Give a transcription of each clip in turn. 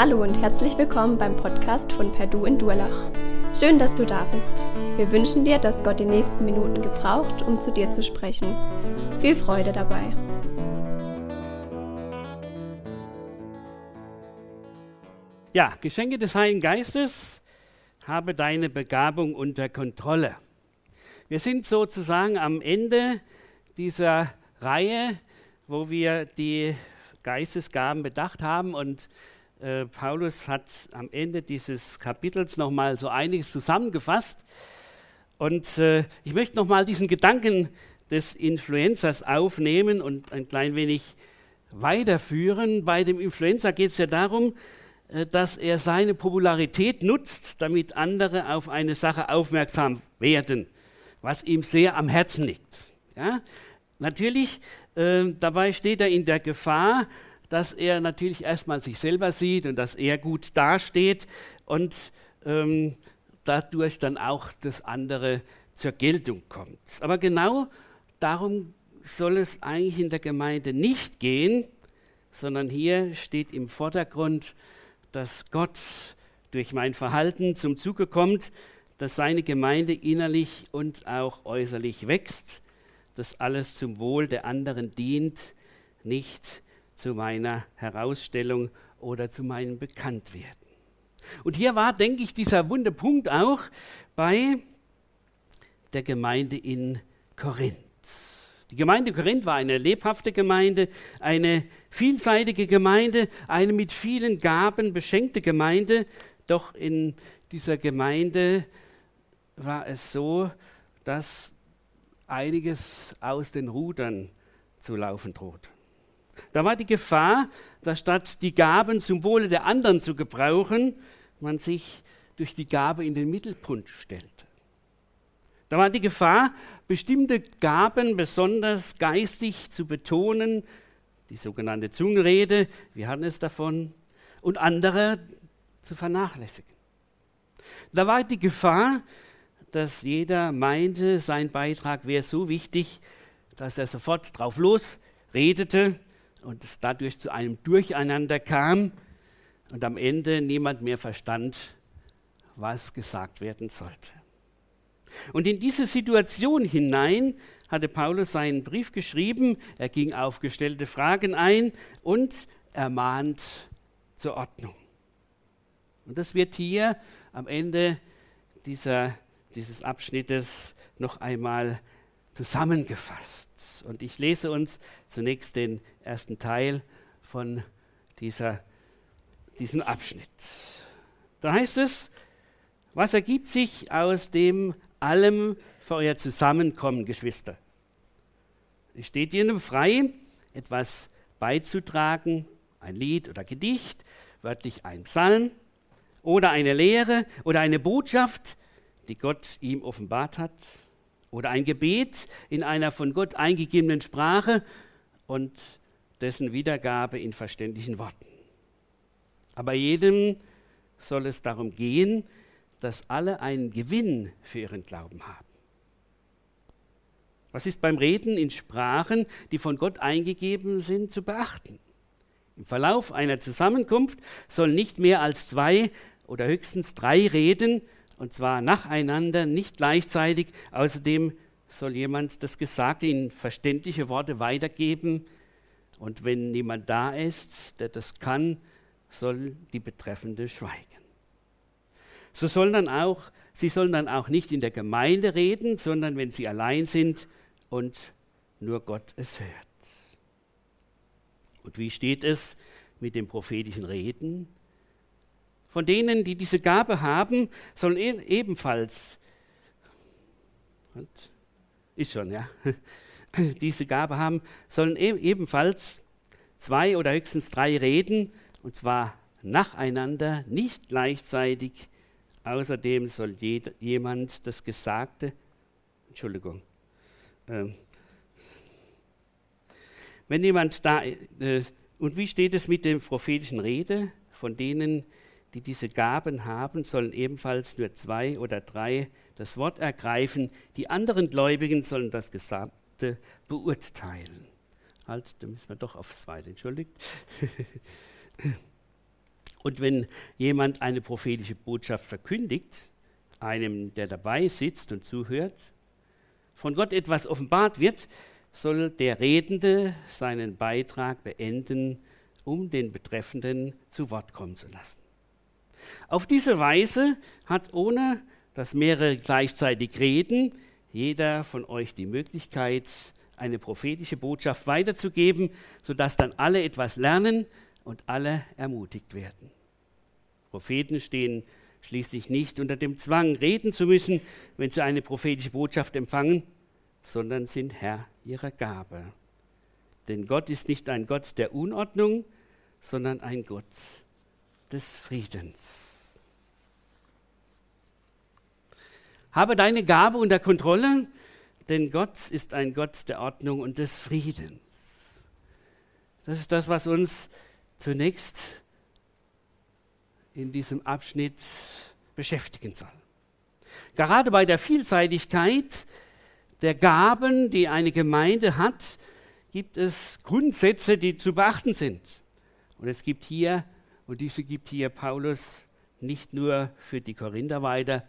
Hallo und herzlich willkommen beim Podcast von Perdu in Durlach. Schön, dass du da bist. Wir wünschen dir, dass Gott die nächsten Minuten gebraucht, um zu dir zu sprechen. Viel Freude dabei. Ja, Geschenke des Heiligen Geistes, habe deine Begabung unter Kontrolle. Wir sind sozusagen am Ende dieser Reihe, wo wir die Geistesgaben bedacht haben und äh, Paulus hat am Ende dieses Kapitels nochmal so einiges zusammengefasst. Und äh, ich möchte nochmal diesen Gedanken des Influencers aufnehmen und ein klein wenig weiterführen. Bei dem Influencer geht es ja darum, äh, dass er seine Popularität nutzt, damit andere auf eine Sache aufmerksam werden, was ihm sehr am Herzen liegt. Ja? Natürlich, äh, dabei steht er in der Gefahr, dass er natürlich erstmal sich selber sieht und dass er gut dasteht und ähm, dadurch dann auch das andere zur Geltung kommt. Aber genau darum soll es eigentlich in der Gemeinde nicht gehen, sondern hier steht im Vordergrund, dass Gott durch mein Verhalten zum Zuge kommt, dass seine Gemeinde innerlich und auch äußerlich wächst, dass alles zum Wohl der anderen dient, nicht zu meiner Herausstellung oder zu meinem Bekanntwerden. Und hier war, denke ich, dieser wunde Punkt auch bei der Gemeinde in Korinth. Die Gemeinde Korinth war eine lebhafte Gemeinde, eine vielseitige Gemeinde, eine mit vielen Gaben beschenkte Gemeinde. Doch in dieser Gemeinde war es so, dass einiges aus den Rudern zu laufen droht. Da war die Gefahr, dass statt die Gaben zum Wohle der anderen zu gebrauchen, man sich durch die Gabe in den Mittelpunkt stellte. Da war die Gefahr, bestimmte Gaben besonders geistig zu betonen, die sogenannte Zungenrede, wir hatten es davon, und andere zu vernachlässigen. Da war die Gefahr, dass jeder meinte, sein Beitrag wäre so wichtig, dass er sofort drauf losredete und es dadurch zu einem Durcheinander kam und am Ende niemand mehr verstand, was gesagt werden sollte. Und in diese Situation hinein hatte Paulus seinen Brief geschrieben, er ging auf gestellte Fragen ein und ermahnt zur Ordnung. Und das wird hier am Ende dieser, dieses Abschnittes noch einmal zusammengefasst. Und ich lese uns zunächst den ersten Teil von dieser, diesem Abschnitt. Da heißt es, was ergibt sich aus dem allem für euer Zusammenkommen, Geschwister? Es steht Ihnen frei, etwas beizutragen, ein Lied oder Gedicht, wörtlich ein Psalm oder eine Lehre oder eine Botschaft, die Gott ihm offenbart hat oder ein Gebet in einer von Gott eingegebenen Sprache und dessen Wiedergabe in verständlichen Worten. Aber jedem soll es darum gehen, dass alle einen Gewinn für ihren Glauben haben. Was ist beim Reden in Sprachen, die von Gott eingegeben sind, zu beachten? Im Verlauf einer Zusammenkunft sollen nicht mehr als zwei oder höchstens drei reden, und zwar nacheinander, nicht gleichzeitig. Außerdem soll jemand das Gesagte in verständliche Worte weitergeben. Und wenn niemand da ist, der das kann, soll die Betreffende schweigen. So sollen dann auch, sie sollen dann auch nicht in der Gemeinde reden, sondern wenn sie allein sind und nur Gott es hört. Und wie steht es mit dem prophetischen Reden? Von denen, die diese Gabe haben, sollen e ebenfalls, ist schon, ja, diese Gabe haben, sollen e ebenfalls zwei oder höchstens drei reden, und zwar nacheinander, nicht gleichzeitig. Außerdem soll jemand das Gesagte, Entschuldigung, ähm, wenn jemand da, äh, und wie steht es mit der prophetischen Rede? Von denen, die diese Gaben haben, sollen ebenfalls nur zwei oder drei das Wort ergreifen. Die anderen Gläubigen sollen das Gesagte beurteilen. Halt, da müssen wir doch aufs Zweite, entschuldigt. Und wenn jemand eine prophetische Botschaft verkündigt, einem, der dabei sitzt und zuhört, von Gott etwas offenbart wird, soll der Redende seinen Beitrag beenden, um den Betreffenden zu Wort kommen zu lassen. Auf diese Weise hat ohne dass mehrere gleichzeitig reden, jeder von euch die Möglichkeit, eine prophetische Botschaft weiterzugeben, sodass dann alle etwas lernen und alle ermutigt werden. Propheten stehen schließlich nicht unter dem Zwang, reden zu müssen, wenn sie eine prophetische Botschaft empfangen, sondern sind Herr ihrer Gabe. Denn Gott ist nicht ein Gott der Unordnung, sondern ein Gott des Friedens. Habe deine Gabe unter Kontrolle, denn Gott ist ein Gott der Ordnung und des Friedens. Das ist das, was uns zunächst in diesem Abschnitt beschäftigen soll. Gerade bei der Vielseitigkeit der Gaben, die eine Gemeinde hat, gibt es Grundsätze, die zu beachten sind. Und es gibt hier, und diese gibt hier Paulus nicht nur für die Korinther weiter,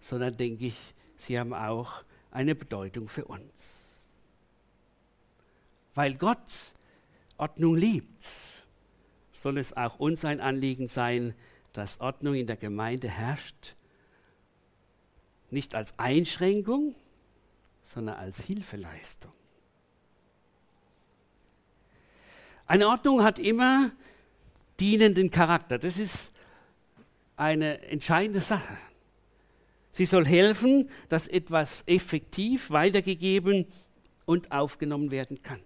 sondern denke ich, sie haben auch eine Bedeutung für uns. Weil Gott Ordnung liebt, soll es auch uns ein Anliegen sein, dass Ordnung in der Gemeinde herrscht, nicht als Einschränkung, sondern als Hilfeleistung. Eine Ordnung hat immer dienenden Charakter. Das ist eine entscheidende Sache. Sie soll helfen, dass etwas effektiv weitergegeben und aufgenommen werden kann.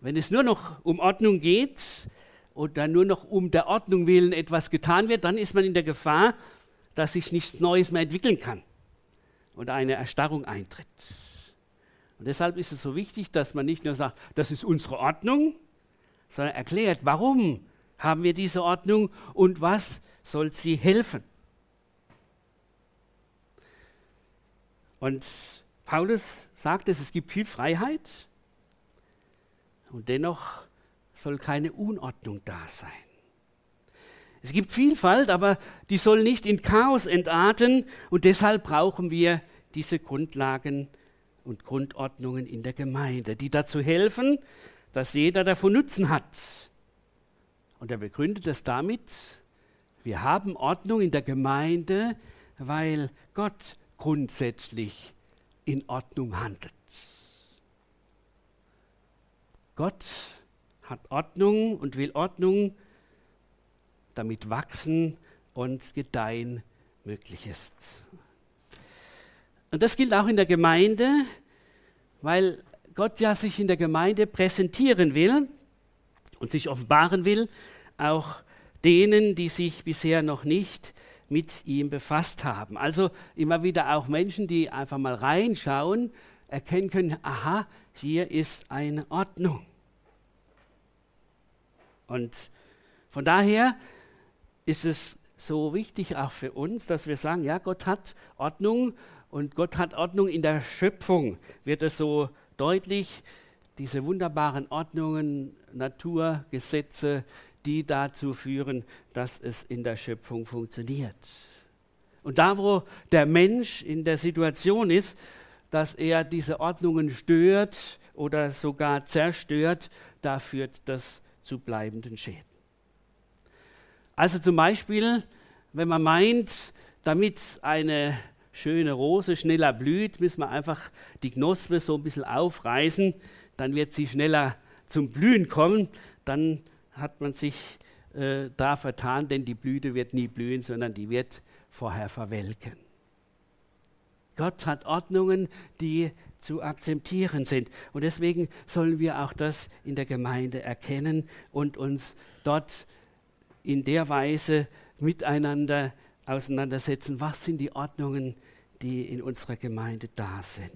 Wenn es nur noch um Ordnung geht oder nur noch um der Ordnung willen etwas getan wird, dann ist man in der Gefahr, dass sich nichts Neues mehr entwickeln kann und eine Erstarrung eintritt. Und deshalb ist es so wichtig, dass man nicht nur sagt, das ist unsere Ordnung, sondern erklärt, warum haben wir diese Ordnung und was soll sie helfen. Und Paulus sagt es, es gibt viel Freiheit und dennoch soll keine Unordnung da sein. Es gibt Vielfalt, aber die soll nicht in Chaos entarten und deshalb brauchen wir diese Grundlagen und Grundordnungen in der Gemeinde, die dazu helfen, dass jeder davon Nutzen hat. Und er begründet es damit, wir haben Ordnung in der Gemeinde, weil Gott grundsätzlich in Ordnung handelt. Gott hat Ordnung und will Ordnung, damit wachsen und gedeihen möglich ist. Und das gilt auch in der Gemeinde, weil Gott ja sich in der Gemeinde präsentieren will und sich offenbaren will, auch denen, die sich bisher noch nicht mit ihm befasst haben. Also immer wieder auch Menschen, die einfach mal reinschauen, erkennen können, aha, hier ist eine Ordnung. Und von daher ist es so wichtig auch für uns, dass wir sagen, ja, Gott hat Ordnung und Gott hat Ordnung in der Schöpfung, wird es so deutlich, diese wunderbaren Ordnungen, Naturgesetze, die dazu führen, dass es in der Schöpfung funktioniert. Und da, wo der Mensch in der Situation ist, dass er diese Ordnungen stört oder sogar zerstört, da führt das zu bleibenden Schäden. Also zum Beispiel, wenn man meint, damit eine schöne Rose schneller blüht, müssen wir einfach die Knospe so ein bisschen aufreißen, dann wird sie schneller zum Blühen kommen, dann hat man sich äh, da vertan, denn die Blüte wird nie blühen, sondern die wird vorher verwelken. Gott hat Ordnungen, die zu akzeptieren sind. Und deswegen sollen wir auch das in der Gemeinde erkennen und uns dort in der Weise miteinander auseinandersetzen, was sind die Ordnungen, die in unserer Gemeinde da sind.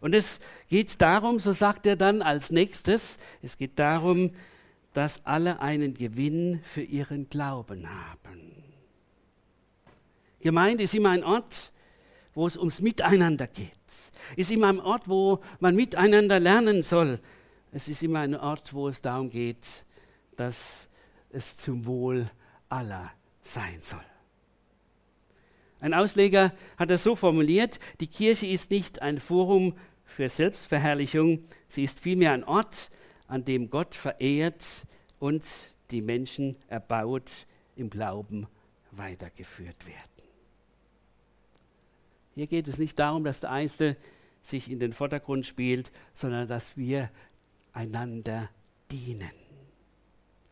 Und es geht darum, so sagt er dann als nächstes, es geht darum, dass alle einen Gewinn für ihren Glauben haben. Gemeinde ist immer ein Ort, wo es ums Miteinander geht ist immer ein Ort, wo man miteinander lernen soll. Es ist immer ein Ort, wo es darum geht, dass es zum Wohl aller sein soll. Ein Ausleger hat es so formuliert, die Kirche ist nicht ein Forum für Selbstverherrlichung, sie ist vielmehr ein Ort, an dem Gott verehrt und die Menschen erbaut im Glauben weitergeführt werden. Hier geht es nicht darum, dass der Einzelne sich in den Vordergrund spielt, sondern dass wir einander dienen.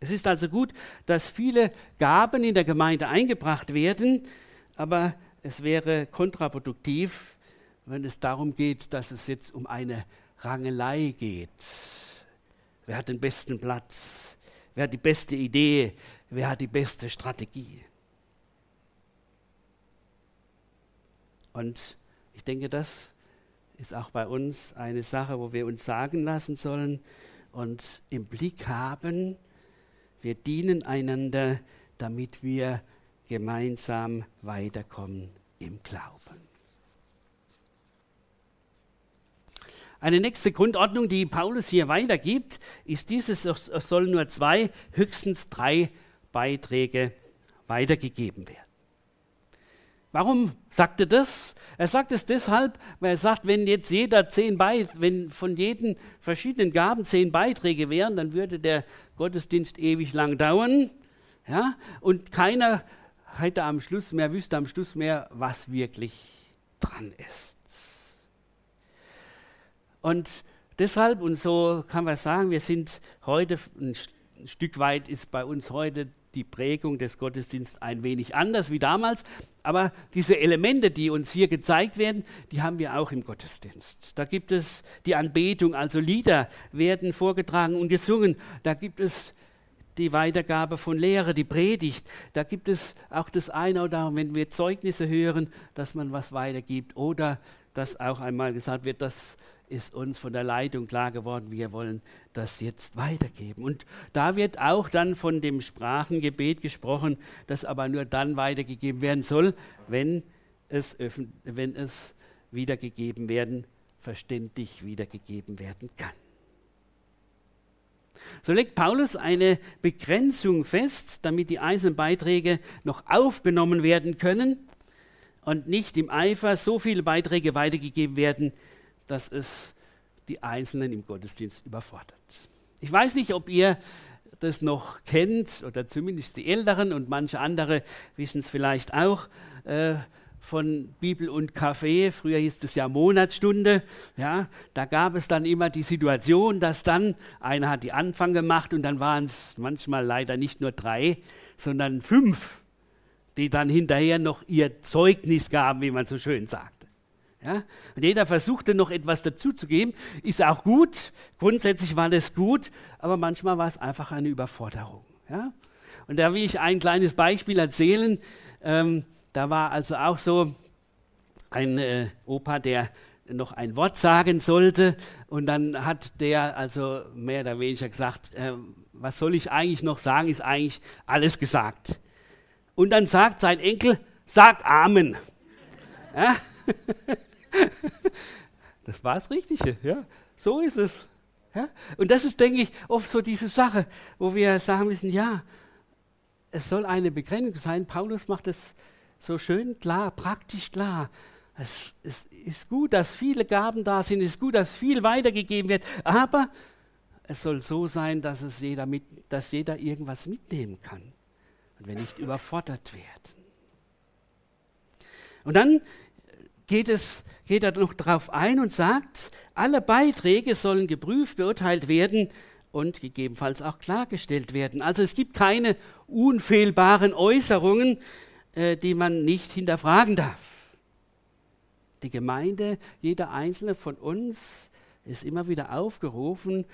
Es ist also gut, dass viele Gaben in der Gemeinde eingebracht werden, aber es wäre kontraproduktiv, wenn es darum geht, dass es jetzt um eine Rangelei geht. Wer hat den besten Platz? Wer hat die beste Idee? Wer hat die beste Strategie? Und ich denke, das ist auch bei uns eine Sache, wo wir uns sagen lassen sollen und im Blick haben, wir dienen einander, damit wir gemeinsam weiterkommen im Glauben. Eine nächste Grundordnung, die Paulus hier weitergibt, ist dieses, es sollen nur zwei, höchstens drei Beiträge weitergegeben werden. Warum sagt er das? Er sagt es deshalb, weil er sagt, wenn jetzt jeder zehn Beiträge, wenn von jedem verschiedenen Gaben zehn Beiträge wären, dann würde der Gottesdienst ewig lang dauern. Ja? Und keiner hätte am Schluss mehr, wüsste am Schluss mehr, was wirklich dran ist. Und deshalb, und so kann man sagen, wir sind heute, ein Stück weit ist bei uns heute die Prägung des Gottesdienstes ein wenig anders wie damals. Aber diese Elemente, die uns hier gezeigt werden, die haben wir auch im Gottesdienst. Da gibt es die Anbetung, also Lieder werden vorgetragen und gesungen. Da gibt es die Weitergabe von Lehre, die Predigt. Da gibt es auch das eine oder andere, wenn wir Zeugnisse hören, dass man was weitergibt oder dass auch einmal gesagt wird, dass ist uns von der Leitung klar geworden, wir wollen das jetzt weitergeben. Und da wird auch dann von dem Sprachengebet gesprochen, das aber nur dann weitergegeben werden soll, wenn es, wenn es wiedergegeben werden, verständlich wiedergegeben werden kann. So legt Paulus eine Begrenzung fest, damit die einzelnen Beiträge noch aufgenommen werden können und nicht im Eifer so viele Beiträge weitergegeben werden, dass es die Einzelnen im Gottesdienst überfordert. Ich weiß nicht, ob ihr das noch kennt oder zumindest die Älteren und manche andere wissen es vielleicht auch äh, von Bibel und Kaffee. Früher hieß es ja Monatsstunde. Ja, da gab es dann immer die Situation, dass dann einer hat die Anfang gemacht und dann waren es manchmal leider nicht nur drei, sondern fünf, die dann hinterher noch ihr Zeugnis gaben, wie man so schön sagt. Ja? Und jeder versuchte noch etwas dazuzugeben, ist auch gut. Grundsätzlich war das gut, aber manchmal war es einfach eine Überforderung. Ja? Und da will ich ein kleines Beispiel erzählen. Ähm, da war also auch so ein äh, Opa, der noch ein Wort sagen sollte. Und dann hat der also mehr oder weniger gesagt, äh, was soll ich eigentlich noch sagen, ist eigentlich alles gesagt. Und dann sagt sein Enkel, sag Amen. Ja? das war das Richtige, ja. So ist es. Ja? Und das ist, denke ich, oft so diese Sache, wo wir sagen müssen, ja, es soll eine Begrenzung sein. Paulus macht es so schön klar, praktisch klar. Es, es, ist gut, dass viele Gaben da sind, es ist gut, dass viel weitergegeben wird, aber es soll so sein, dass, es jeder, mit, dass jeder irgendwas mitnehmen kann und wir nicht überfordert werden. Und dann geht, es, geht er noch darauf ein und sagt, alle Beiträge sollen geprüft, beurteilt werden und gegebenenfalls auch klargestellt werden. Also es gibt keine unfehlbaren Äußerungen, äh, die man nicht hinterfragen darf. Die Gemeinde, jeder einzelne von uns ist immer wieder aufgerufen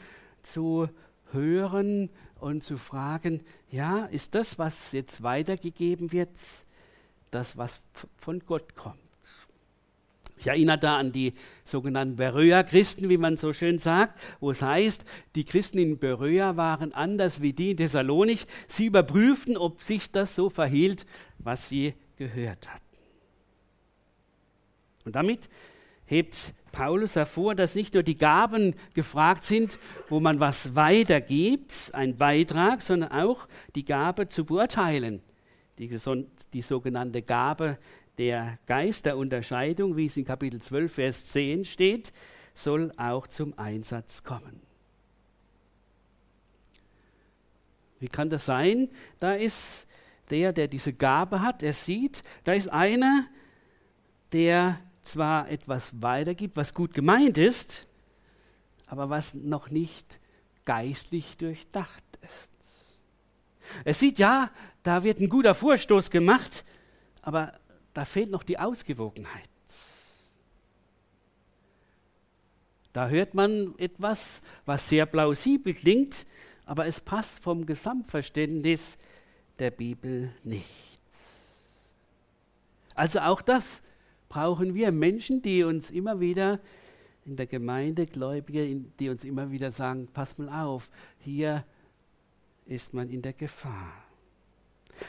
zu hören und zu fragen, ja, ist das, was jetzt weitergegeben wird, das, was von Gott kommt? Ich erinnere da an die sogenannten Beröa-Christen, wie man so schön sagt, wo es heißt, die Christen in Beröa waren anders wie die in Thessalonich. Sie überprüften, ob sich das so verhielt, was sie gehört hatten. Und damit hebt Paulus hervor, dass nicht nur die Gaben gefragt sind, wo man was weitergibt, ein Beitrag, sondern auch die Gabe zu beurteilen. Die, die sogenannte Gabe der Geisterunterscheidung, wie es in Kapitel 12, Vers 10 steht, soll auch zum Einsatz kommen. Wie kann das sein? Da ist der, der diese Gabe hat, er sieht, da ist einer, der zwar etwas weitergibt, was gut gemeint ist, aber was noch nicht geistlich durchdacht ist. Er sieht ja, da wird ein guter Vorstoß gemacht, aber da fehlt noch die Ausgewogenheit. Da hört man etwas, was sehr plausibel klingt, aber es passt vom Gesamtverständnis der Bibel nicht. Also auch das brauchen wir Menschen, die uns immer wieder in der Gemeinde, Gläubige, die uns immer wieder sagen, pass mal auf, hier ist man in der Gefahr.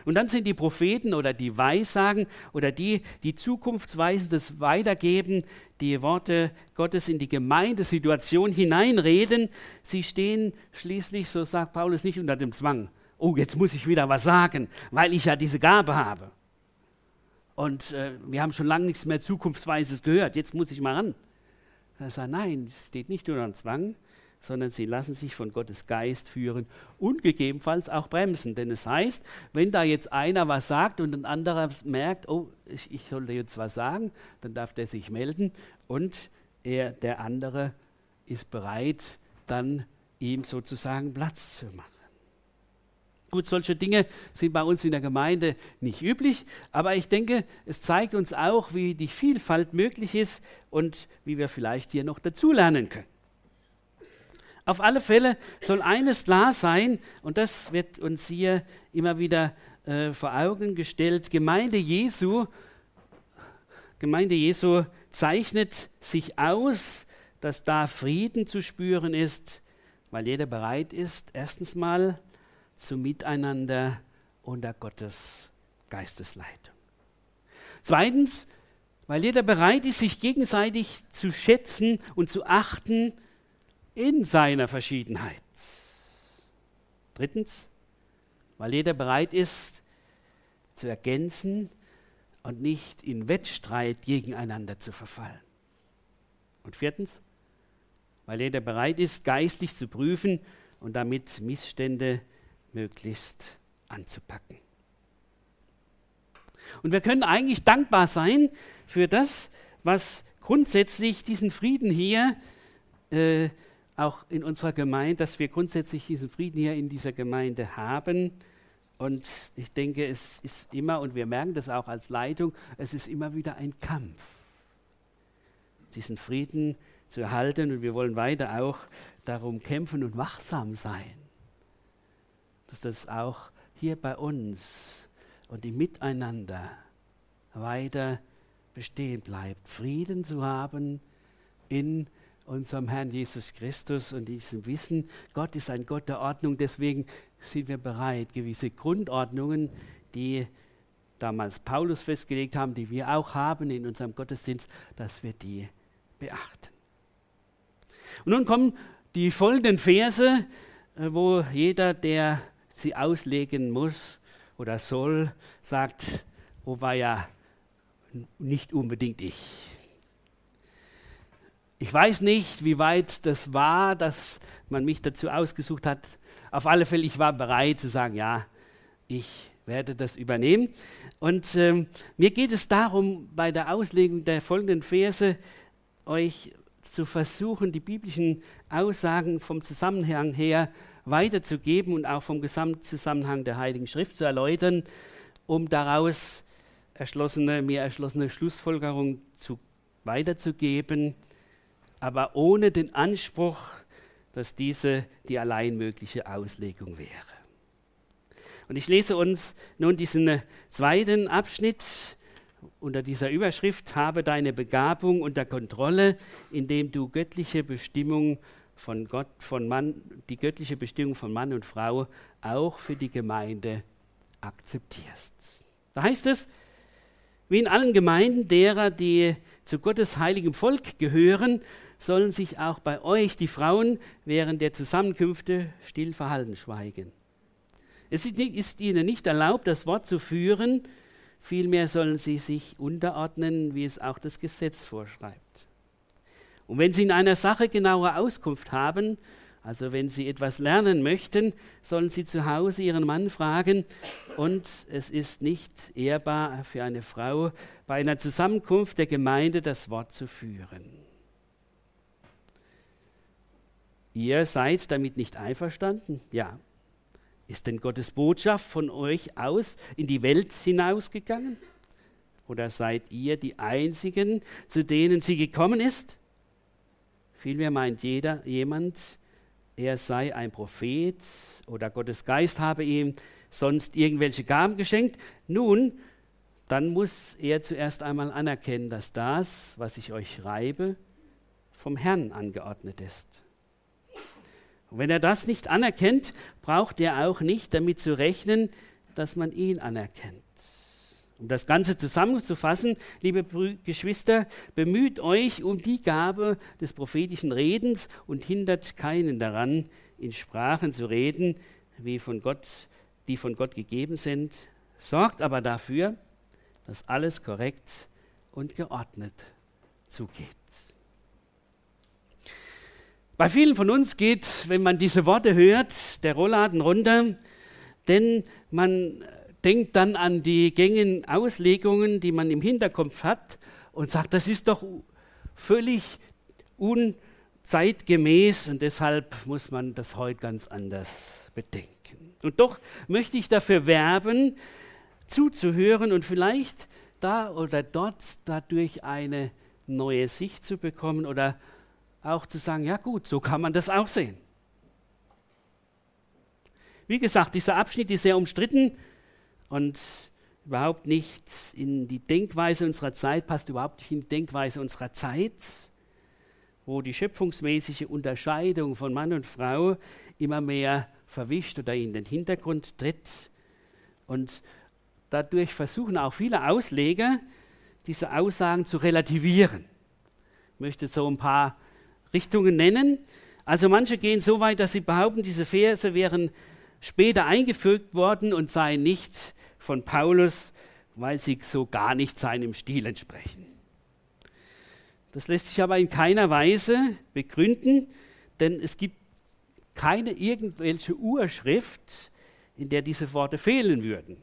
Und dann sind die Propheten oder die Weissagen oder die, die zukunftsweisendes weitergeben, die Worte Gottes in die Gemeindesituation hineinreden. Sie stehen schließlich, so sagt Paulus, nicht unter dem Zwang. Oh, jetzt muss ich wieder was sagen, weil ich ja diese Gabe habe. Und äh, wir haben schon lange nichts mehr Zukunftsweises gehört. Jetzt muss ich mal ran. Er sagt, nein, es steht nicht unter Zwang, sondern sie lassen sich von Gottes Geist führen und gegebenenfalls auch bremsen. Denn es heißt, wenn da jetzt einer was sagt und ein anderer merkt, oh, ich, ich sollte jetzt was sagen, dann darf der sich melden und er, der andere ist bereit, dann ihm sozusagen Platz zu machen. Gut, solche Dinge sind bei uns in der Gemeinde nicht üblich, aber ich denke, es zeigt uns auch, wie die Vielfalt möglich ist und wie wir vielleicht hier noch dazulernen können. Auf alle Fälle soll eines klar sein, und das wird uns hier immer wieder äh, vor Augen gestellt, Gemeinde Jesu, Gemeinde Jesu zeichnet sich aus, dass da Frieden zu spüren ist, weil jeder bereit ist, erstens mal zum Miteinander unter Gottes Geistesleitung. Zweitens, weil jeder bereit ist, sich gegenseitig zu schätzen und zu achten in seiner Verschiedenheit. Drittens, weil jeder bereit ist, zu ergänzen und nicht in Wettstreit gegeneinander zu verfallen. Und viertens, weil jeder bereit ist, geistig zu prüfen und damit Missstände möglichst anzupacken. Und wir können eigentlich dankbar sein für das, was grundsätzlich diesen Frieden hier äh, auch in unserer Gemeinde, dass wir grundsätzlich diesen Frieden hier in dieser Gemeinde haben. Und ich denke, es ist immer, und wir merken das auch als Leitung, es ist immer wieder ein Kampf, diesen Frieden zu erhalten. Und wir wollen weiter auch darum kämpfen und wachsam sein dass das auch hier bei uns und im Miteinander weiter bestehen bleibt. Frieden zu haben in unserem Herrn Jesus Christus und diesem Wissen, Gott ist ein Gott der Ordnung, deswegen sind wir bereit, gewisse Grundordnungen, die damals Paulus festgelegt haben, die wir auch haben in unserem Gottesdienst, dass wir die beachten. Und nun kommen die folgenden Verse, äh, wo jeder, der sie auslegen muss oder soll, sagt, oh war ja nicht unbedingt ich. Ich weiß nicht, wie weit das war, dass man mich dazu ausgesucht hat. Auf alle Fälle, ich war bereit zu sagen, ja, ich werde das übernehmen. Und ähm, mir geht es darum, bei der Auslegung der folgenden Verse euch zu versuchen, die biblischen Aussagen vom Zusammenhang her weiterzugeben und auch vom Gesamtzusammenhang der Heiligen Schrift zu erläutern, um daraus erschlossene, mir erschlossene Schlussfolgerungen zu, weiterzugeben, aber ohne den Anspruch, dass diese die allein mögliche Auslegung wäre. Und ich lese uns nun diesen zweiten Abschnitt unter dieser Überschrift, habe deine Begabung unter Kontrolle, indem du göttliche Bestimmung von Gott, von Mann, die göttliche Bestimmung von Mann und Frau auch für die Gemeinde akzeptierst. Da heißt es, Wie in allen Gemeinden derer, die zu Gottes heiligem Volk gehören, sollen sich auch bei euch die Frauen während der Zusammenkünfte still verhalten, schweigen. Es ist ihnen nicht erlaubt, das Wort zu führen, vielmehr sollen sie sich unterordnen, wie es auch das Gesetz vorschreibt. Und wenn sie in einer Sache genauere Auskunft haben, also wenn sie etwas lernen möchten, sollen sie zu Hause ihren Mann fragen. Und es ist nicht ehrbar für eine Frau, bei einer Zusammenkunft der Gemeinde das Wort zu führen. Ihr seid damit nicht einverstanden? Ja. Ist denn Gottes Botschaft von euch aus in die Welt hinausgegangen? Oder seid ihr die Einzigen, zu denen sie gekommen ist? Vielmehr meint jeder, jemand, er sei ein Prophet oder Gottes Geist habe ihm sonst irgendwelche Gaben geschenkt. Nun, dann muss er zuerst einmal anerkennen, dass das, was ich euch schreibe, vom Herrn angeordnet ist. Und wenn er das nicht anerkennt, braucht er auch nicht damit zu rechnen, dass man ihn anerkennt. Um das Ganze zusammenzufassen, liebe Geschwister, bemüht euch um die Gabe des prophetischen Redens und hindert keinen daran, in Sprachen zu reden, wie von Gott, die von Gott gegeben sind. Sorgt aber dafür, dass alles korrekt und geordnet zugeht. Bei vielen von uns geht, wenn man diese Worte hört, der Rollladen runter, denn man denkt dann an die gängigen Auslegungen, die man im Hinterkopf hat und sagt, das ist doch völlig unzeitgemäß und deshalb muss man das heute ganz anders bedenken. Und doch möchte ich dafür werben, zuzuhören und vielleicht da oder dort dadurch eine neue Sicht zu bekommen oder auch zu sagen, ja gut, so kann man das auch sehen. Wie gesagt, dieser Abschnitt ist sehr umstritten und überhaupt nicht in die Denkweise unserer Zeit, passt überhaupt nicht in die Denkweise unserer Zeit, wo die schöpfungsmäßige Unterscheidung von Mann und Frau immer mehr verwischt oder in den Hintergrund tritt. Und dadurch versuchen auch viele Ausleger, diese Aussagen zu relativieren. Ich möchte so ein paar Richtungen nennen. Also manche gehen so weit, dass sie behaupten, diese Verse wären später eingefügt worden und seien nicht von Paulus, weil sie so gar nicht seinem Stil entsprechen. Das lässt sich aber in keiner Weise begründen, denn es gibt keine irgendwelche Urschrift, in der diese Worte fehlen würden.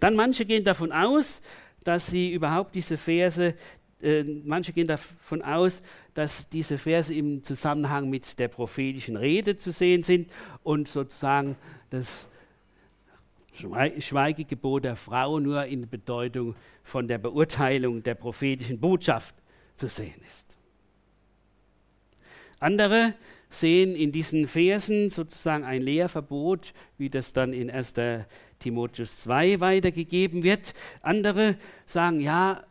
Dann manche gehen davon aus, dass sie überhaupt diese Verse, äh, manche gehen davon aus, dass diese Verse im Zusammenhang mit der prophetischen Rede zu sehen sind und sozusagen das Schweigegebot der Frau nur in Bedeutung von der Beurteilung der prophetischen Botschaft zu sehen ist. Andere sehen in diesen Versen sozusagen ein Lehrverbot, wie das dann in 1. Timotheus 2 weitergegeben wird. Andere sagen, ja,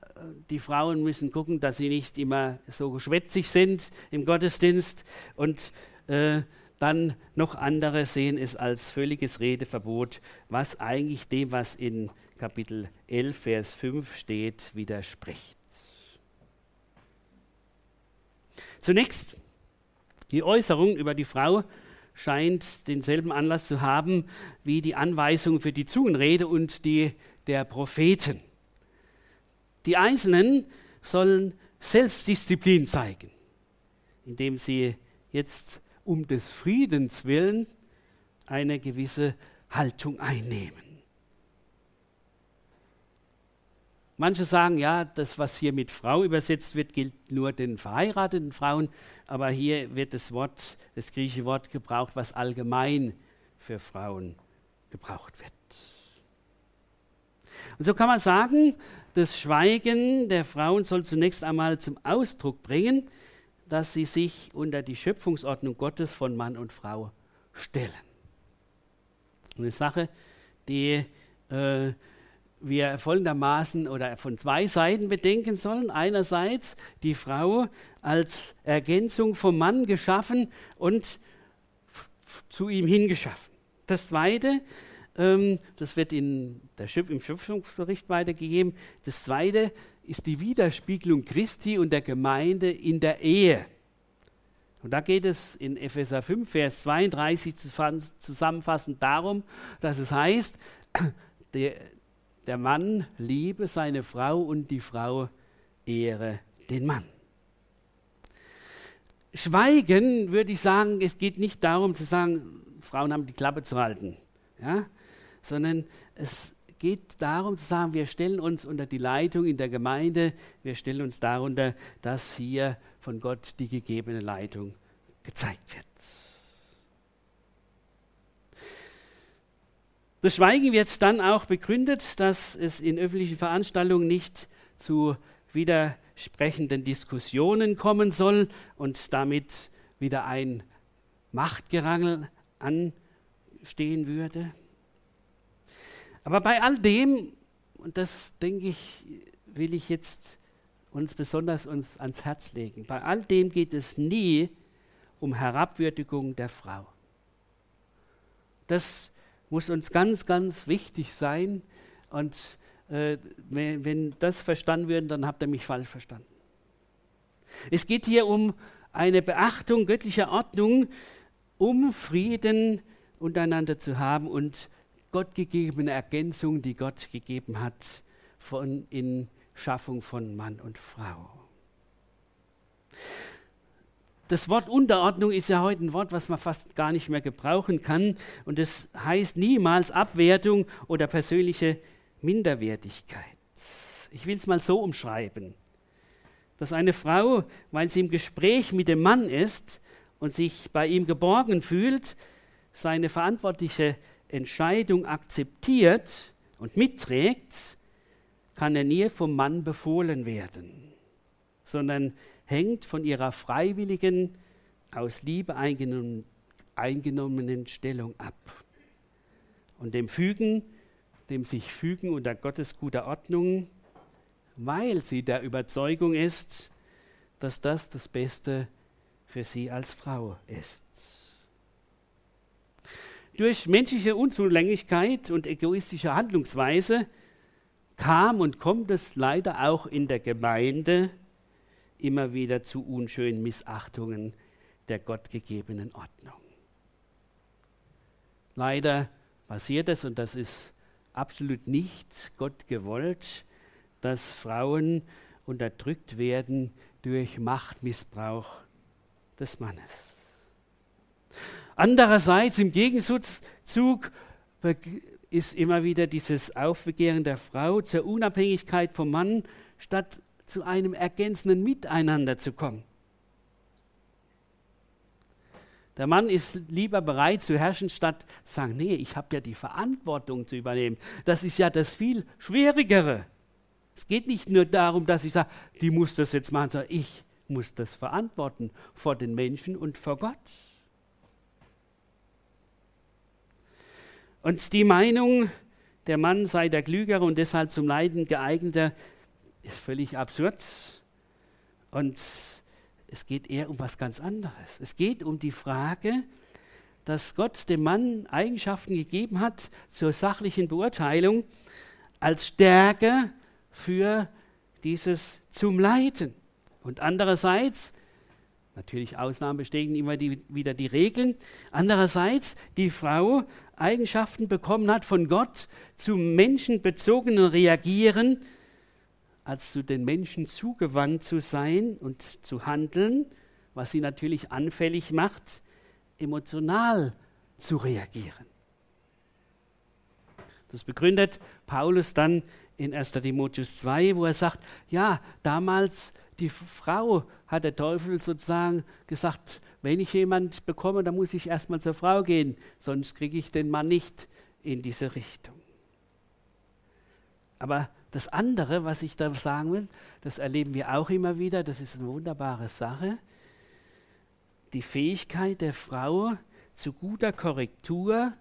die Frauen müssen gucken, dass sie nicht immer so schwätzig sind im Gottesdienst und äh, dann noch andere sehen es als völliges Redeverbot, was eigentlich dem, was in Kapitel 11, Vers 5 steht, widerspricht. Zunächst, die Äußerung über die Frau scheint denselben Anlass zu haben wie die Anweisung für die Zungenrede und die der Propheten. Die Einzelnen sollen Selbstdisziplin zeigen, indem sie jetzt um des Friedens willen eine gewisse Haltung einnehmen. Manche sagen, ja, das, was hier mit Frau übersetzt wird, gilt nur den verheirateten Frauen, aber hier wird das Wort, das griechische Wort gebraucht, was allgemein für Frauen gebraucht wird. Und so kann man sagen, das Schweigen der Frauen soll zunächst einmal zum Ausdruck bringen, dass sie sich unter die Schöpfungsordnung Gottes von Mann und Frau stellen. Eine Sache, die äh, wir folgendermaßen oder von zwei Seiten bedenken sollen. Einerseits die Frau als Ergänzung vom Mann geschaffen und zu ihm hingeschaffen. Das Zweite, ähm, das wird in der Schöpf im Schöpfungsbericht weitergegeben. Das zweite ist die Widerspiegelung Christi und der Gemeinde in der Ehe. Und da geht es in Epheser 5, Vers 32 zusammenfassend darum, dass es heißt, der, der Mann liebe seine Frau und die Frau ehre den Mann. Schweigen würde ich sagen, es geht nicht darum zu sagen, Frauen haben die Klappe zu halten, ja? Sondern es geht darum zu sagen, wir stellen uns unter die Leitung in der Gemeinde, wir stellen uns darunter, dass hier von Gott die gegebene Leitung gezeigt wird. Das Schweigen wird dann auch begründet, dass es in öffentlichen Veranstaltungen nicht zu widersprechenden Diskussionen kommen soll und damit wieder ein Machtgerangel anstehen würde. Aber bei all dem, und das denke ich, will ich jetzt uns besonders uns ans Herz legen, bei all dem geht es nie um Herabwürdigung der Frau. Das muss uns ganz, ganz wichtig sein. Und äh, wenn, wenn das verstanden wird, dann habt ihr mich falsch verstanden. Es geht hier um eine Beachtung göttlicher Ordnung, um Frieden untereinander zu haben und gottgegebene Ergänzung, die Gott gegeben hat von, in Schaffung von Mann und Frau. Das Wort Unterordnung ist ja heute ein Wort, was man fast gar nicht mehr gebrauchen kann. Und es heißt niemals Abwertung oder persönliche Minderwertigkeit. Ich will es mal so umschreiben, dass eine Frau, weil sie im Gespräch mit dem Mann ist und sich bei ihm geborgen fühlt, seine verantwortliche Entscheidung akzeptiert und mitträgt, kann er nie vom Mann befohlen werden, sondern hängt von ihrer freiwilligen, aus Liebe eingenommen, eingenommenen Stellung ab. Und dem Fügen, dem sich fügen unter Gottes guter Ordnung, weil sie der Überzeugung ist, dass das das Beste für sie als Frau ist. Durch menschliche Unzulänglichkeit und egoistische Handlungsweise kam und kommt es leider auch in der Gemeinde immer wieder zu unschönen Missachtungen der gottgegebenen Ordnung. Leider passiert es, und das ist absolut nicht Gott gewollt, dass Frauen unterdrückt werden durch Machtmissbrauch des Mannes. Andererseits im Gegenzug ist immer wieder dieses Aufbegehren der Frau zur Unabhängigkeit vom Mann, statt zu einem ergänzenden Miteinander zu kommen. Der Mann ist lieber bereit zu herrschen, statt zu sagen, nee, ich habe ja die Verantwortung zu übernehmen. Das ist ja das viel Schwierigere. Es geht nicht nur darum, dass ich sage, die muss das jetzt machen, sondern ich muss das verantworten vor den Menschen und vor Gott. Und die Meinung, der Mann sei der Klügere und deshalb zum Leiden geeigneter, ist völlig absurd. Und es geht eher um was ganz anderes. Es geht um die Frage, dass Gott dem Mann Eigenschaften gegeben hat zur sachlichen Beurteilung als Stärke für dieses zum Leiten. Und andererseits, natürlich Ausnahmen bestätigen immer die, wieder die Regeln, andererseits die Frau Eigenschaften bekommen hat von Gott zum menschenbezogenen Reagieren, als zu den Menschen zugewandt zu sein und zu handeln, was sie natürlich anfällig macht, emotional zu reagieren. Das begründet Paulus dann in 1. Timotheus 2, wo er sagt, ja, damals die Frau hat der Teufel sozusagen gesagt, wenn ich jemand bekomme, dann muss ich erstmal zur Frau gehen, sonst kriege ich den Mann nicht in diese Richtung. Aber das andere, was ich da sagen will, das erleben wir auch immer wieder, das ist eine wunderbare Sache. Die Fähigkeit der Frau zu guter Korrektur,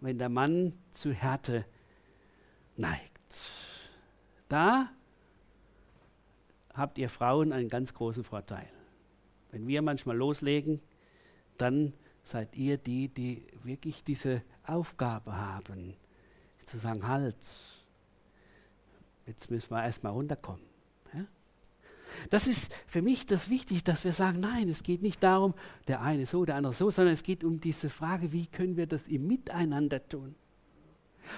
wenn der Mann zu Härte neigt. Da habt ihr Frauen einen ganz großen Vorteil. Wenn wir manchmal loslegen, dann seid ihr die, die wirklich diese Aufgabe haben, zu sagen, halt, jetzt müssen wir erstmal runterkommen. Das ist für mich das Wichtige, dass wir sagen, nein, es geht nicht darum, der eine so, der andere so, sondern es geht um diese Frage, wie können wir das im Miteinander tun?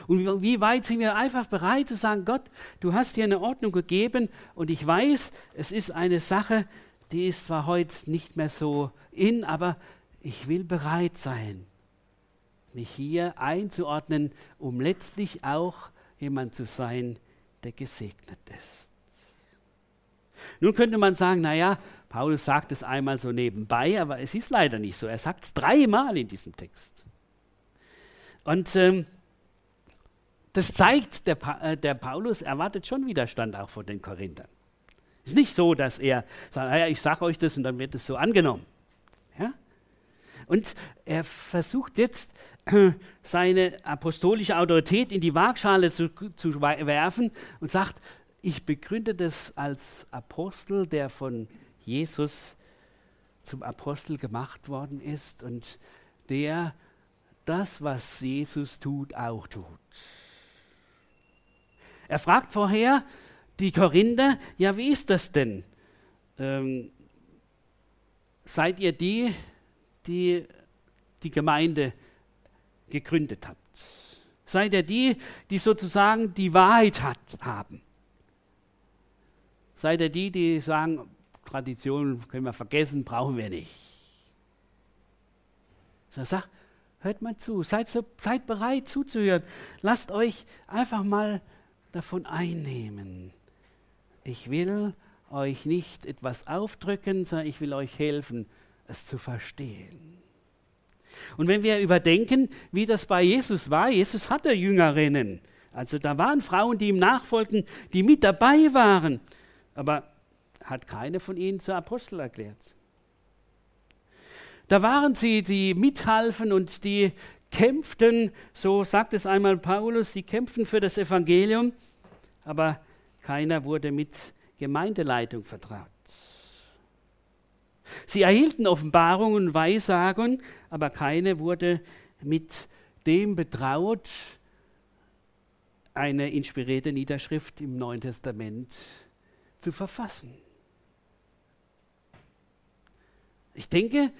Und wie weit sind wir einfach bereit zu sagen, Gott, du hast dir eine Ordnung gegeben und ich weiß, es ist eine Sache, die ist zwar heute nicht mehr so in, aber ich will bereit sein, mich hier einzuordnen, um letztlich auch jemand zu sein, der gesegnet ist. Nun könnte man sagen, naja, Paulus sagt es einmal so nebenbei, aber es ist leider nicht so. Er sagt es dreimal in diesem Text. Und ähm, das zeigt, der, pa äh, der Paulus erwartet schon Widerstand auch von den Korinthern. Es ist nicht so, dass er sagt, naja, ich sage euch das und dann wird es so angenommen. Ja? Und er versucht jetzt, seine apostolische Autorität in die Waagschale zu, zu werfen und sagt, ich begründe das als Apostel, der von Jesus zum Apostel gemacht worden ist und der das, was Jesus tut, auch tut. Er fragt vorher die Korinther, ja, wie ist das denn? Ähm, seid ihr die, die die Gemeinde gegründet habt? Seid ihr die, die sozusagen die Wahrheit hat, haben? Seid ihr die, die sagen, Tradition können wir vergessen, brauchen wir nicht? Er sagt, hört mal zu, seid, so, seid bereit zuzuhören. Lasst euch einfach mal davon einnehmen. Ich will euch nicht etwas aufdrücken, sondern ich will euch helfen, es zu verstehen. Und wenn wir überdenken, wie das bei Jesus war, Jesus hatte Jüngerinnen. Also da waren Frauen, die ihm nachfolgten, die mit dabei waren. Aber hat keine von ihnen zur Apostel erklärt. Da waren sie, die mithalfen und die kämpften, so sagt es einmal Paulus, die kämpften für das Evangelium, aber keiner wurde mit Gemeindeleitung vertraut. Sie erhielten Offenbarungen und Weissagungen, aber keine wurde mit dem betraut, eine inspirierte Niederschrift im Neuen Testament zu verfassen. Ich denke,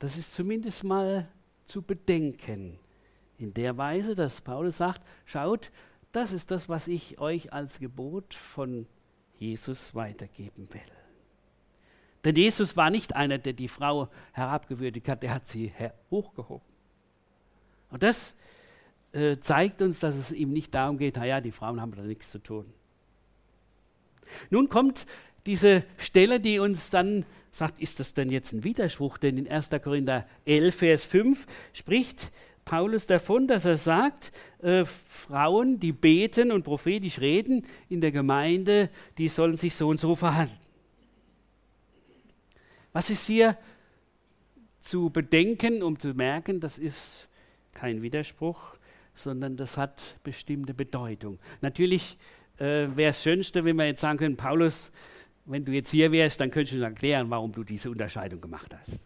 das ist zumindest mal zu bedenken. In der Weise, dass Paulus sagt, schaut, das ist das, was ich euch als Gebot von Jesus weitergeben will. Denn Jesus war nicht einer, der die Frau herabgewürdigt hat, der hat sie hochgehoben. Und das äh, zeigt uns, dass es ihm nicht darum geht, naja, die Frauen haben da nichts zu tun. Nun kommt diese Stelle, die uns dann sagt, ist das denn jetzt ein Widerspruch? Denn in 1. Korinther 11, Vers 5 spricht Paulus davon, dass er sagt, äh, Frauen, die beten und prophetisch reden in der Gemeinde, die sollen sich so und so verhalten. Was ist hier zu bedenken, um zu merken, das ist kein Widerspruch, sondern das hat bestimmte Bedeutung. Natürlich äh, wäre es schönste, wenn wir jetzt sagen können, Paulus, wenn du jetzt hier wärst, dann könntest du uns erklären, warum du diese Unterscheidung gemacht hast.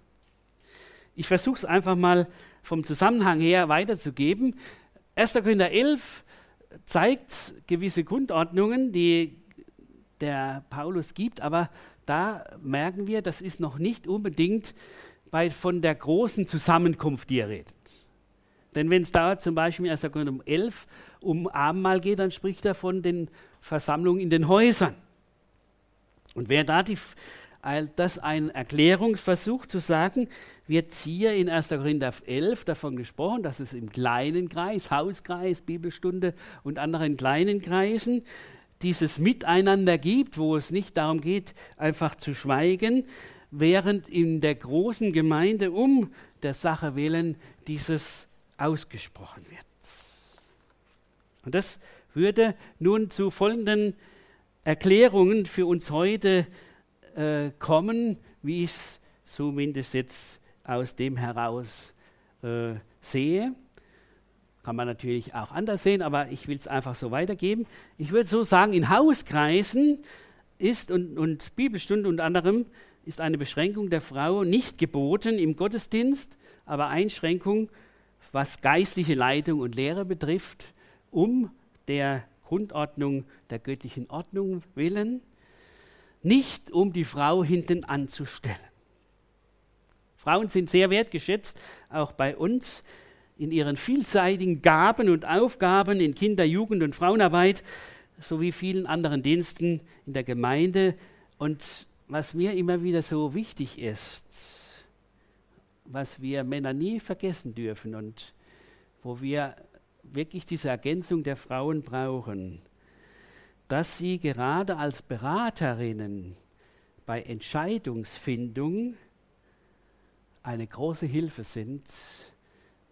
Ich versuche es einfach mal vom Zusammenhang her weiterzugeben. 1. Korinther 11 zeigt gewisse Grundordnungen, die der Paulus gibt, aber da merken wir, das ist noch nicht unbedingt bei, von der großen Zusammenkunft, die er redet. Denn wenn es da zum Beispiel in 1. Korinther 11 um Abendmahl geht, dann spricht er von den Versammlungen in den Häusern. Und wer da die, das ein Erklärungsversuch zu sagen, wird hier in 1. Korinther 11 davon gesprochen, dass es im kleinen Kreis, Hauskreis, Bibelstunde und anderen kleinen Kreisen dieses Miteinander gibt, wo es nicht darum geht, einfach zu schweigen, während in der großen Gemeinde um der Sache willen dieses ausgesprochen wird. Und das würde nun zu folgenden Erklärungen für uns heute äh, kommen, wie ich es zumindest jetzt aus dem heraus äh, sehe. Kann man natürlich auch anders sehen, aber ich will es einfach so weitergeben. Ich würde so sagen, in Hauskreisen ist und, und Bibelstunde unter anderem ist eine Beschränkung der Frau nicht geboten im Gottesdienst, aber Einschränkung, was geistliche Leitung und Lehre betrifft, um der Grundordnung der göttlichen Ordnung willen, nicht um die Frau hinten anzustellen. Frauen sind sehr wertgeschätzt, auch bei uns, in ihren vielseitigen Gaben und Aufgaben in Kinder-, Jugend- und Frauenarbeit sowie vielen anderen Diensten in der Gemeinde. Und was mir immer wieder so wichtig ist, was wir Männer nie vergessen dürfen und wo wir wirklich diese Ergänzung der Frauen brauchen, dass sie gerade als Beraterinnen bei Entscheidungsfindung eine große Hilfe sind,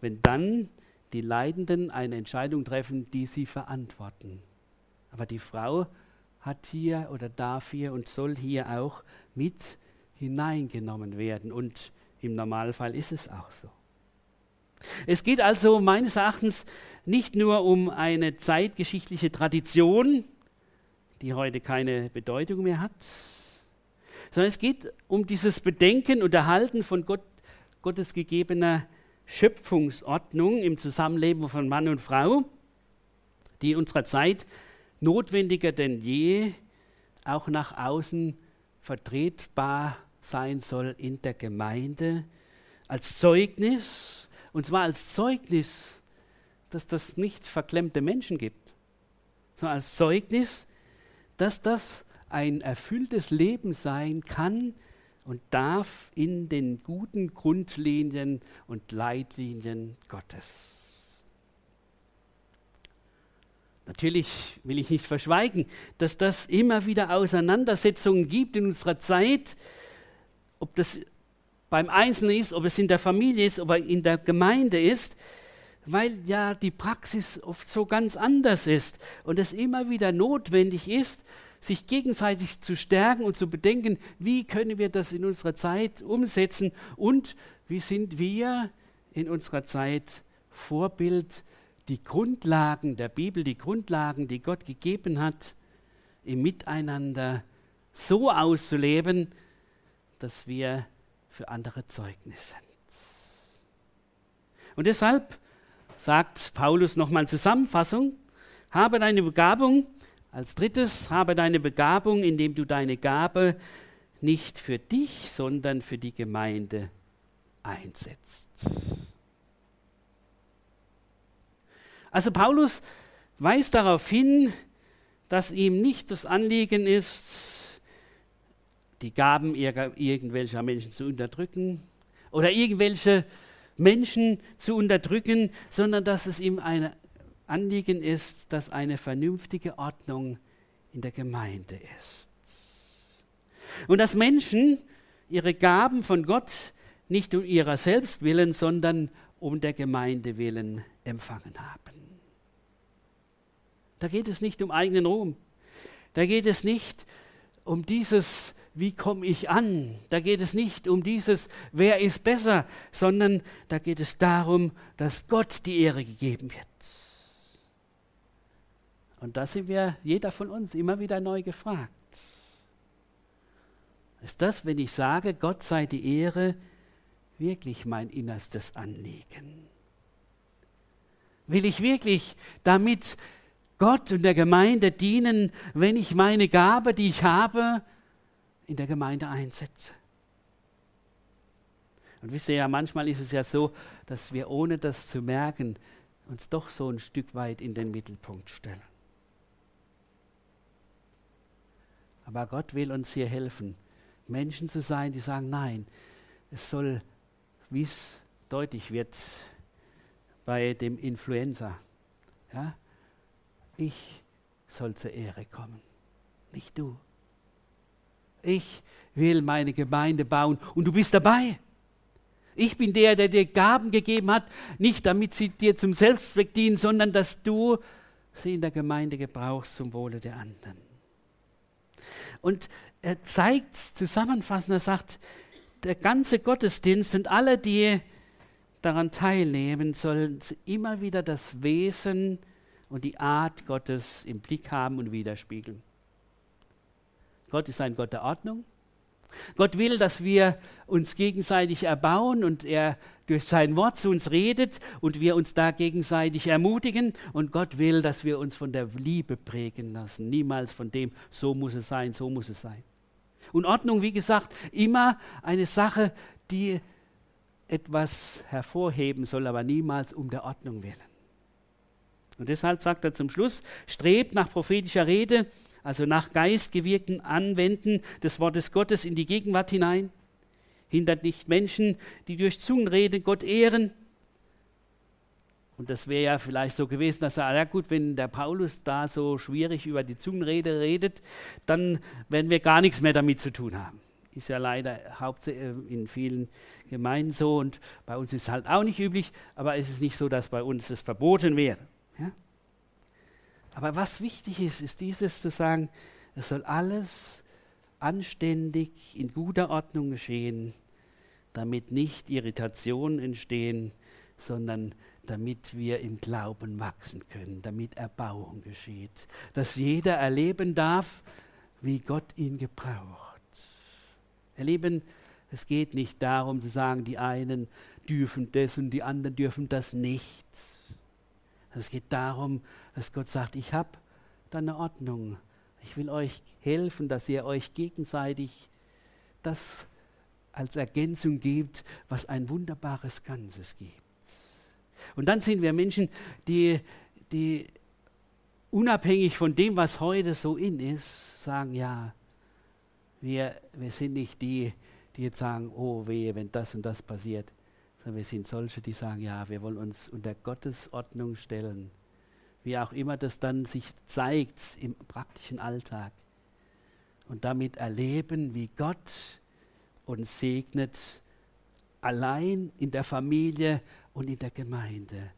wenn dann die Leidenden eine Entscheidung treffen, die sie verantworten. Aber die Frau hat hier oder darf hier und soll hier auch mit hineingenommen werden. Und im Normalfall ist es auch so. Es geht also meines Erachtens nicht nur um eine zeitgeschichtliche Tradition, die heute keine Bedeutung mehr hat, sondern es geht um dieses Bedenken und Erhalten von Gott, Gottes gegebener Schöpfungsordnung im Zusammenleben von Mann und Frau, die in unserer Zeit notwendiger denn je auch nach außen vertretbar sein soll in der Gemeinde als Zeugnis, und zwar als Zeugnis, dass das nicht verklemmte Menschen gibt, sondern als Zeugnis, dass das ein erfülltes Leben sein kann und darf in den guten Grundlinien und Leitlinien Gottes. Natürlich will ich nicht verschweigen, dass das immer wieder Auseinandersetzungen gibt in unserer Zeit, ob das beim Einzelnen ist, ob es in der Familie ist, ob es in der Gemeinde ist, weil ja die Praxis oft so ganz anders ist und es immer wieder notwendig ist, sich gegenseitig zu stärken und zu bedenken, wie können wir das in unserer Zeit umsetzen und wie sind wir in unserer Zeit Vorbild die Grundlagen der Bibel, die Grundlagen, die Gott gegeben hat, im Miteinander so auszuleben, dass wir für andere Zeugnis sind. Und deshalb sagt Paulus nochmal Zusammenfassung, habe deine Begabung, als drittes, habe deine Begabung, indem du deine Gabe nicht für dich, sondern für die Gemeinde einsetzt. Also Paulus weist darauf hin, dass ihm nicht das Anliegen ist, die Gaben irgendwelcher Menschen zu unterdrücken oder irgendwelche Menschen zu unterdrücken, sondern dass es ihm ein Anliegen ist, dass eine vernünftige Ordnung in der Gemeinde ist. Und dass Menschen ihre Gaben von Gott nicht um ihrer selbst willen, sondern um der Gemeinde willen empfangen haben. Da geht es nicht um eigenen Ruhm. Da geht es nicht um dieses, wie komme ich an. Da geht es nicht um dieses, wer ist besser, sondern da geht es darum, dass Gott die Ehre gegeben wird. Und da sind wir, jeder von uns, immer wieder neu gefragt. Ist das, wenn ich sage, Gott sei die Ehre, wirklich mein innerstes Anliegen? Will ich wirklich damit Gott und der Gemeinde dienen, wenn ich meine Gabe, die ich habe, in der Gemeinde einsetze. Und wisst ihr ja, manchmal ist es ja so, dass wir ohne das zu merken, uns doch so ein Stück weit in den Mittelpunkt stellen. Aber Gott will uns hier helfen, Menschen zu sein, die sagen, nein, es soll, wie es deutlich wird bei dem Influencer, ja, ich soll zur Ehre kommen, nicht du. Ich will meine Gemeinde bauen und du bist dabei. Ich bin der, der dir Gaben gegeben hat, nicht damit sie dir zum Selbstzweck dienen, sondern dass du sie in der Gemeinde gebrauchst zum Wohle der anderen. Und er zeigt zusammenfassend, er sagt, der ganze Gottesdienst und alle, die daran teilnehmen, sollen immer wieder das Wesen und die Art Gottes im Blick haben und widerspiegeln. Gott ist ein Gott der Ordnung, Gott will, dass wir uns gegenseitig erbauen und er durch sein Wort zu uns redet und wir uns da gegenseitig ermutigen. Und Gott will, dass wir uns von der Liebe prägen lassen, niemals von dem, so muss es sein, so muss es sein. Und Ordnung, wie gesagt, immer eine Sache, die etwas hervorheben soll, aber niemals um der Ordnung willen. Und deshalb sagt er zum Schluss, strebt nach prophetischer Rede, also nach geistgewirkten Anwenden des Wortes Gottes in die Gegenwart hinein, hindert nicht Menschen, die durch Zungenrede Gott ehren. Und das wäre ja vielleicht so gewesen, dass er, ja gut, wenn der Paulus da so schwierig über die Zungenrede redet, dann werden wir gar nichts mehr damit zu tun haben. Ist ja leider hauptsächlich äh, in vielen Gemeinden so und bei uns ist es halt auch nicht üblich, aber es ist nicht so, dass bei uns es verboten wäre. Ja? Aber was wichtig ist, ist dieses zu sagen, es soll alles anständig in guter Ordnung geschehen, damit nicht Irritationen entstehen, sondern damit wir im Glauben wachsen können, damit Erbauung geschieht, dass jeder erleben darf, wie Gott ihn gebraucht. Erleben, es geht nicht darum zu sagen, die einen dürfen das und die anderen dürfen das nicht. Es geht darum, dass Gott sagt, ich habe da eine Ordnung. Ich will euch helfen, dass ihr euch gegenseitig das als Ergänzung gibt, was ein wunderbares Ganzes gibt. Und dann sind wir Menschen, die, die unabhängig von dem, was heute so in ist, sagen, ja, wir, wir sind nicht die, die jetzt sagen, oh wehe, wenn das und das passiert, sondern wir sind solche, die sagen, ja, wir wollen uns unter Gottes Ordnung stellen. Wie auch immer das dann sich zeigt im praktischen Alltag. Und damit erleben, wie Gott uns segnet, allein in der Familie und in der Gemeinde.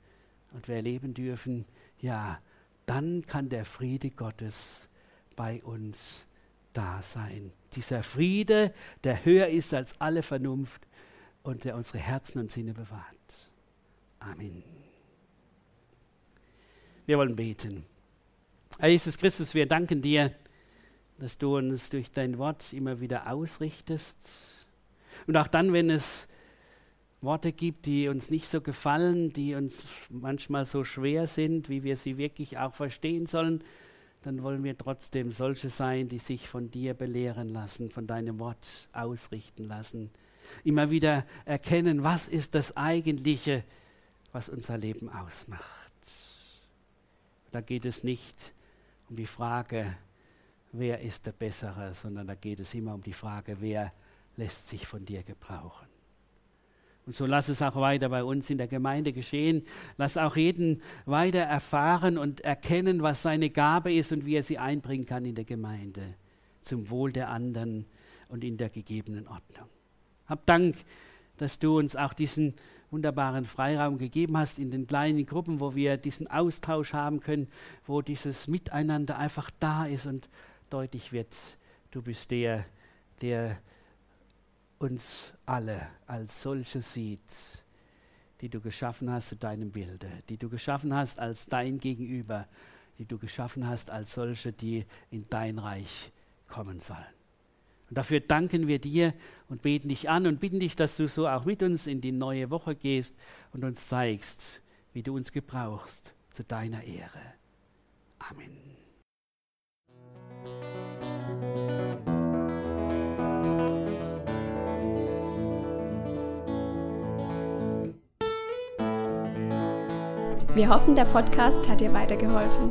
Und wir erleben dürfen, ja, dann kann der Friede Gottes bei uns da sein. Dieser Friede, der höher ist als alle Vernunft und der unsere Herzen und Sinne bewahrt. Amen. Wir wollen beten. Herr Jesus Christus, wir danken dir, dass du uns durch dein Wort immer wieder ausrichtest. Und auch dann, wenn es Worte gibt, die uns nicht so gefallen, die uns manchmal so schwer sind, wie wir sie wirklich auch verstehen sollen, dann wollen wir trotzdem solche sein, die sich von dir belehren lassen, von deinem Wort ausrichten lassen. Immer wieder erkennen, was ist das Eigentliche, was unser Leben ausmacht. Da geht es nicht um die Frage, wer ist der Bessere, sondern da geht es immer um die Frage, wer lässt sich von dir gebrauchen. Und so lass es auch weiter bei uns in der Gemeinde geschehen. Lass auch jeden weiter erfahren und erkennen, was seine Gabe ist und wie er sie einbringen kann in der Gemeinde, zum Wohl der anderen und in der gegebenen Ordnung. Hab Dank, dass du uns auch diesen wunderbaren Freiraum gegeben hast in den kleinen Gruppen, wo wir diesen Austausch haben können, wo dieses Miteinander einfach da ist und deutlich wird, du bist der, der uns alle als solche sieht, die du geschaffen hast zu deinem Bilde, die du geschaffen hast als dein Gegenüber, die du geschaffen hast als solche, die in dein Reich kommen sollen. Und dafür danken wir dir und beten dich an und bitten dich, dass du so auch mit uns in die neue Woche gehst und uns zeigst, wie du uns gebrauchst zu deiner Ehre. Amen. Wir hoffen, der Podcast hat dir weitergeholfen.